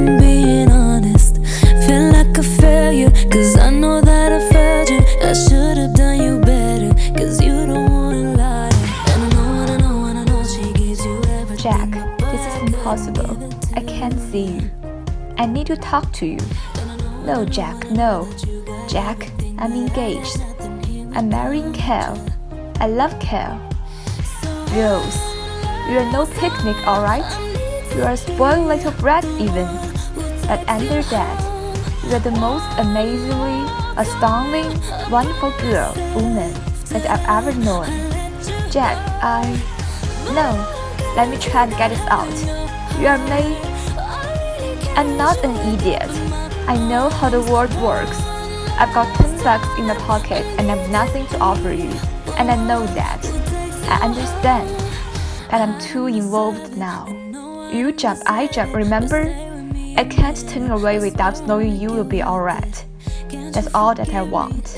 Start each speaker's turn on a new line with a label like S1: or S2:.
S1: honest, I'm being honest. Feel like a failure, cause I know that I failed you. I should have done you better, cause you don't wanna lie. And I know, and I know, and I know she gives you everything.
S2: Jack, this is impossible. I can't see you. I need to talk to you. No, Jack, no. Jack, I'm engaged. I'm marrying Cal. I love Cal. Rose, you're no picnic, alright? You're a spoiled little brat, even. But under that, you're the most amazingly, astounding, wonderful girl, woman that I've ever known. Jack, I. No, let me try and get this out. You are made. I'm not an idiot. I know how the world works. I've got 10 bucks in my pocket and I've nothing to offer you. And I know that. I understand. But I'm too involved now. You jump, I jump, remember? I can't turn away without knowing you will be alright. That's all that I want.